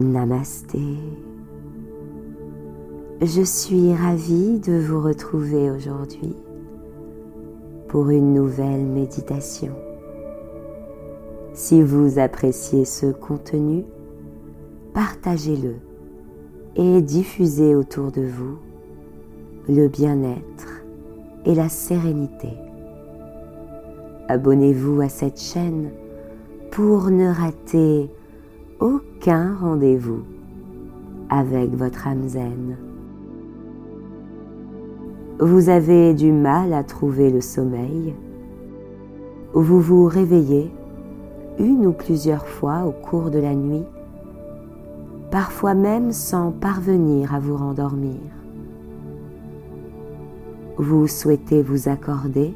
Namasté. Je suis ravie de vous retrouver aujourd'hui pour une nouvelle méditation. Si vous appréciez ce contenu, partagez-le et diffusez autour de vous le bien-être et la sérénité. Abonnez-vous à cette chaîne pour ne rater aucun rendez-vous avec votre âme zen. Vous avez du mal à trouver le sommeil, vous vous réveillez une ou plusieurs fois au cours de la nuit, parfois même sans parvenir à vous rendormir. Vous souhaitez vous accorder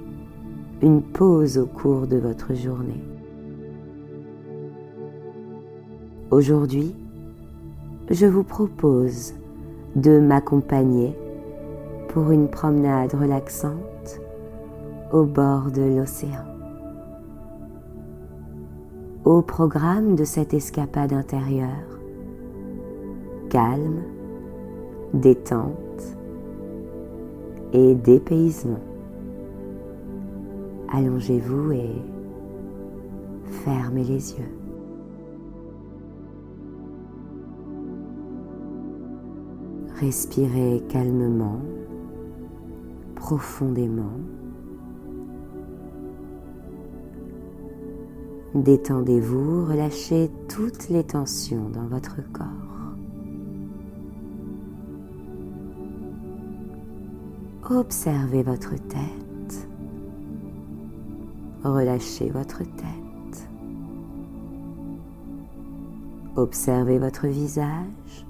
une pause au cours de votre journée. Aujourd'hui, je vous propose de m'accompagner pour une promenade relaxante au bord de l'océan. Au programme de cette escapade intérieure, calme, détente et dépaysement. Allongez-vous et fermez les yeux. Respirez calmement, profondément. Détendez-vous, relâchez toutes les tensions dans votre corps. Observez votre tête. Relâchez votre tête. Observez votre visage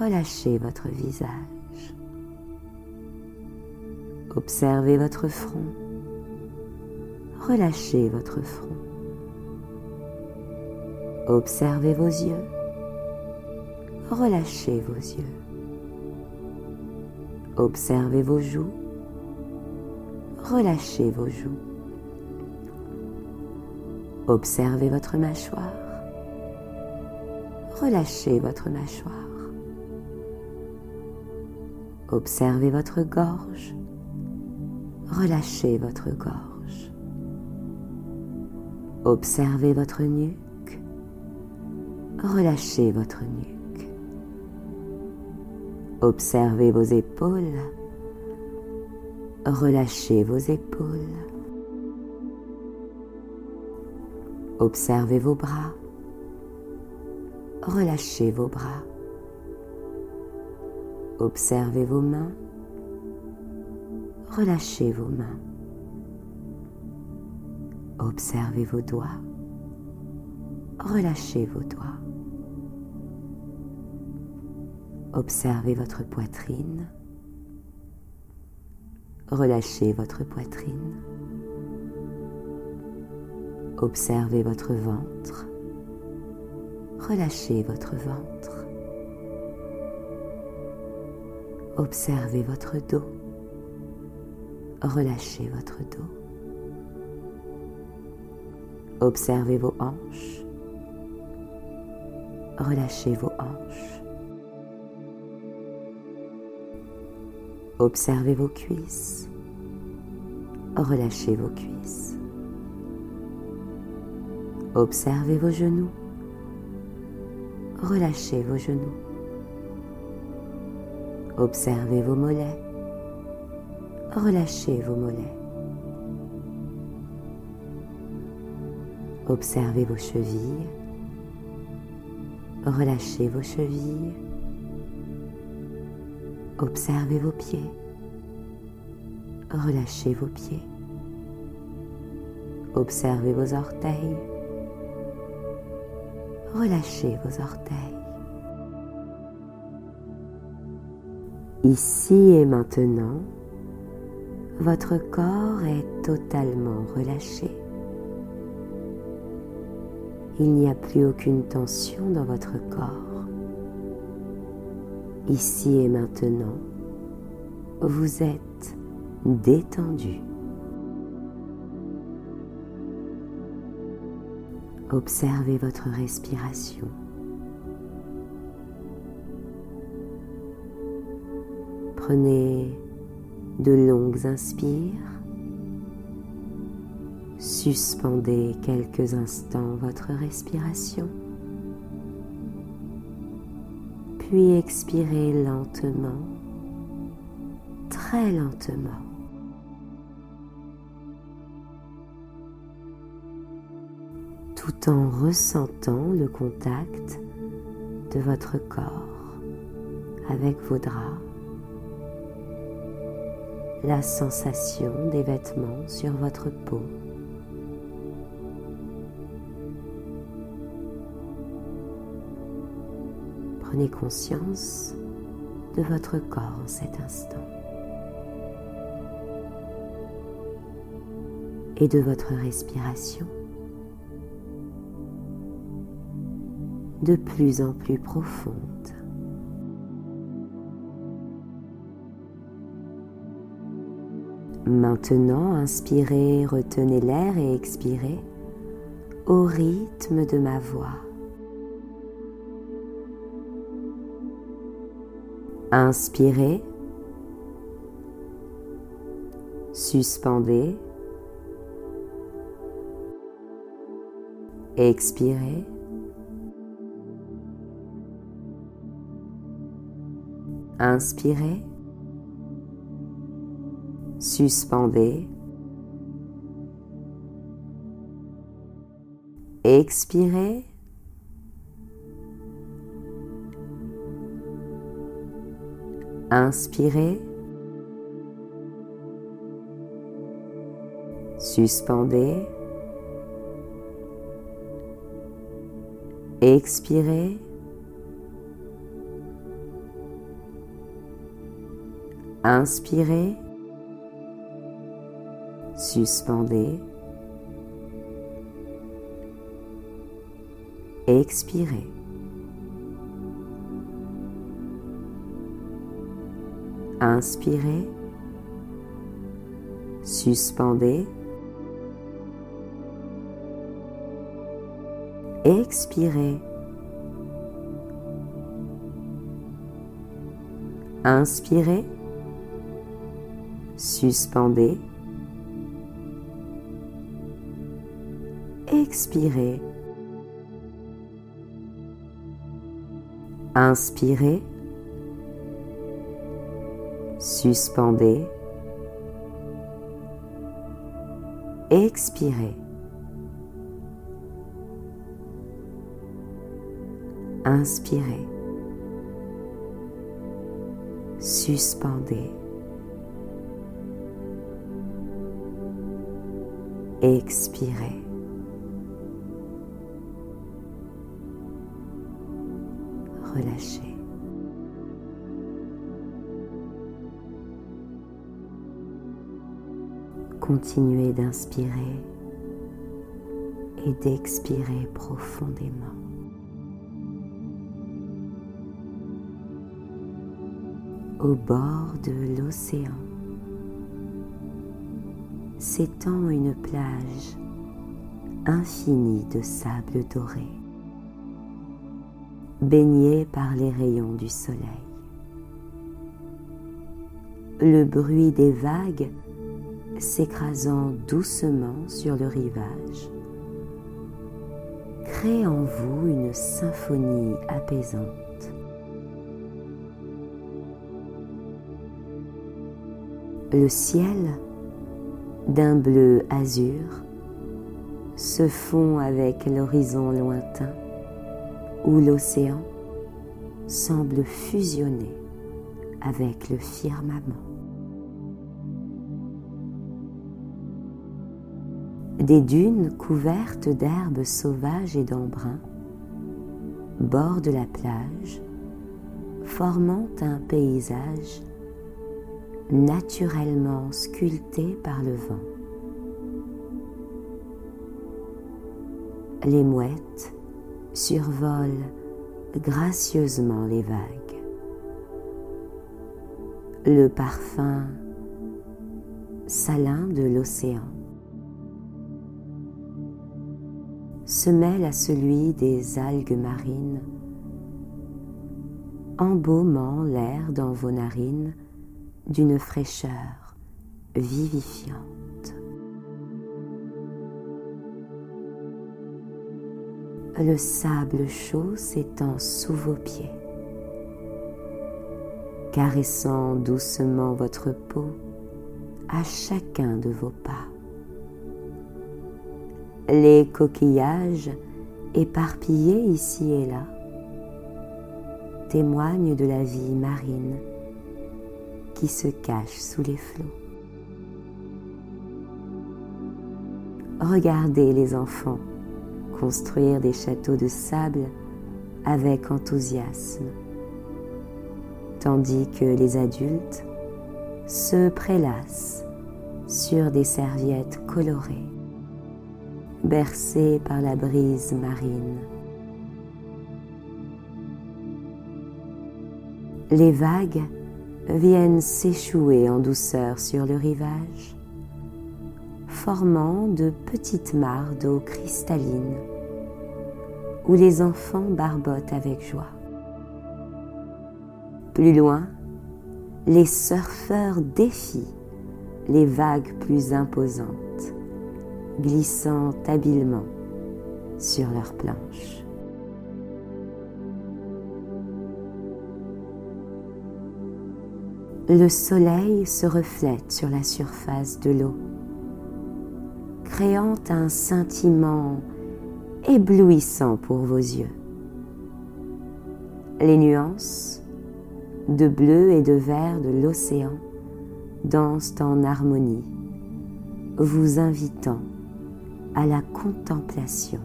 relâchez votre visage. Observez votre front. Relâchez votre front. Observez vos yeux. Relâchez vos yeux. Observez vos joues. Relâchez vos joues. Observez votre mâchoire. Relâchez votre mâchoire. Observez votre gorge. Relâchez votre gorge. Observez votre nuque. Relâchez votre nuque. Observez vos épaules. Relâchez vos épaules. Observez vos bras. Relâchez vos bras. Observez vos mains. Relâchez vos mains. Observez vos doigts. Relâchez vos doigts. Observez votre poitrine. Relâchez votre poitrine. Observez votre ventre. Relâchez votre ventre. Observez votre dos. Relâchez votre dos. Observez vos hanches. Relâchez vos hanches. Observez vos cuisses. Relâchez vos cuisses. Observez vos genoux. Relâchez vos genoux. Observez vos mollets. Relâchez vos mollets. Observez vos chevilles. Relâchez vos chevilles. Observez vos pieds. Relâchez vos pieds. Observez vos orteils. Relâchez vos orteils. Ici et maintenant, votre corps est totalement relâché. Il n'y a plus aucune tension dans votre corps. Ici et maintenant, vous êtes détendu. Observez votre respiration Prenez de longues inspires. Suspendez quelques instants votre respiration. Puis expirez lentement, très lentement. tout en ressentant le contact de votre corps avec vos draps, la sensation des vêtements sur votre peau. Prenez conscience de votre corps en cet instant et de votre respiration. de plus en plus profonde. Maintenant, inspirez, retenez l'air et expirez au rythme de ma voix. Inspirez, suspendez, expirez. Inspirez. Suspendez. Expirez. Inspirez. Suspendez. Expirez. Inspirez, suspendez, expirez. Inspirez, suspendez, expirez. Inspirez, Suspendez. Expirez. Inspirez. Suspendez. Expirez. Inspirez. Suspendez. Expirez. Relâchez. Continuez d'inspirer et d'expirer profondément. Au bord de l'océan, s'étend une plage infinie de sable doré, baignée par les rayons du soleil. Le bruit des vagues s'écrasant doucement sur le rivage crée en vous une symphonie apaisante. Le ciel d'un bleu azur se fond avec l'horizon lointain où l'océan semble fusionner avec le firmament. Des dunes couvertes d'herbes sauvages et d'embrun bordent la plage, formant un paysage naturellement sculpté par le vent. Les mouettes survolent gracieusement les vagues. Le parfum salin de l'océan se mêle à celui des algues marines, embaumant l'air dans vos narines d'une fraîcheur vivifiante. Le sable chaud s'étend sous vos pieds, caressant doucement votre peau à chacun de vos pas. Les coquillages éparpillés ici et là témoignent de la vie marine qui se cache sous les flots. Regardez les enfants construire des châteaux de sable avec enthousiasme, tandis que les adultes se prélassent sur des serviettes colorées, bercées par la brise marine. Les vagues viennent s'échouer en douceur sur le rivage, formant de petites mares d'eau cristalline où les enfants barbotent avec joie. Plus loin, les surfeurs défient les vagues plus imposantes, glissant habilement sur leurs planches. Le soleil se reflète sur la surface de l'eau, créant un scintillement éblouissant pour vos yeux. Les nuances de bleu et de vert de l'océan dansent en harmonie, vous invitant à la contemplation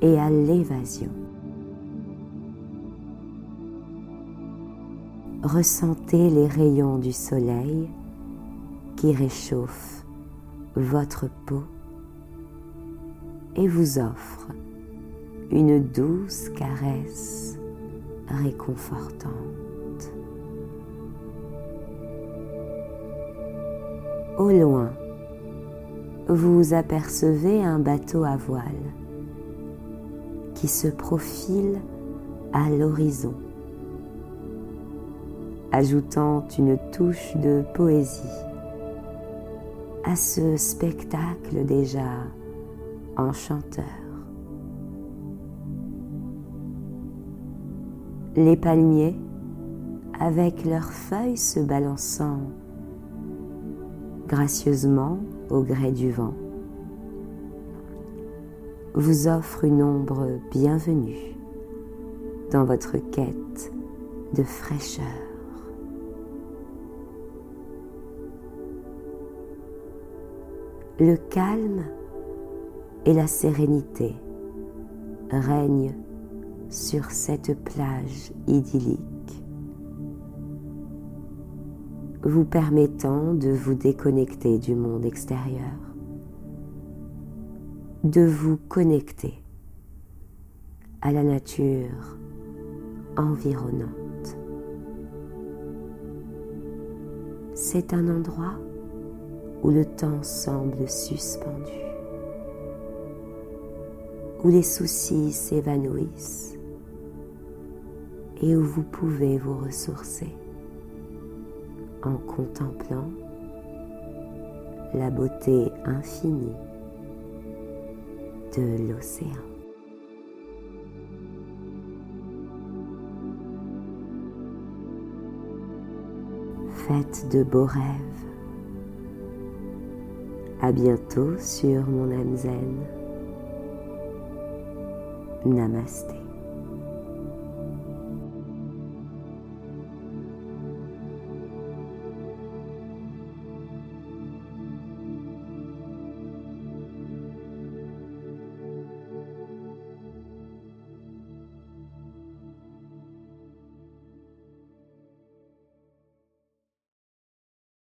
et à l'évasion. Ressentez les rayons du soleil qui réchauffent votre peau et vous offre une douce caresse réconfortante. Au loin, vous apercevez un bateau à voile qui se profile à l'horizon, ajoutant une touche de poésie à ce spectacle déjà enchanteur. Les palmiers, avec leurs feuilles se balançant gracieusement au gré du vent, vous offrent une ombre bienvenue dans votre quête de fraîcheur. Le calme et la sérénité règnent sur cette plage idyllique, vous permettant de vous déconnecter du monde extérieur, de vous connecter à la nature environnante. C'est un endroit où le temps semble suspendu où les soucis s'évanouissent et où vous pouvez vous ressourcer en contemplant la beauté infinie de l'océan. Faites de beaux rêves. À bientôt sur mon âme zen. نمسته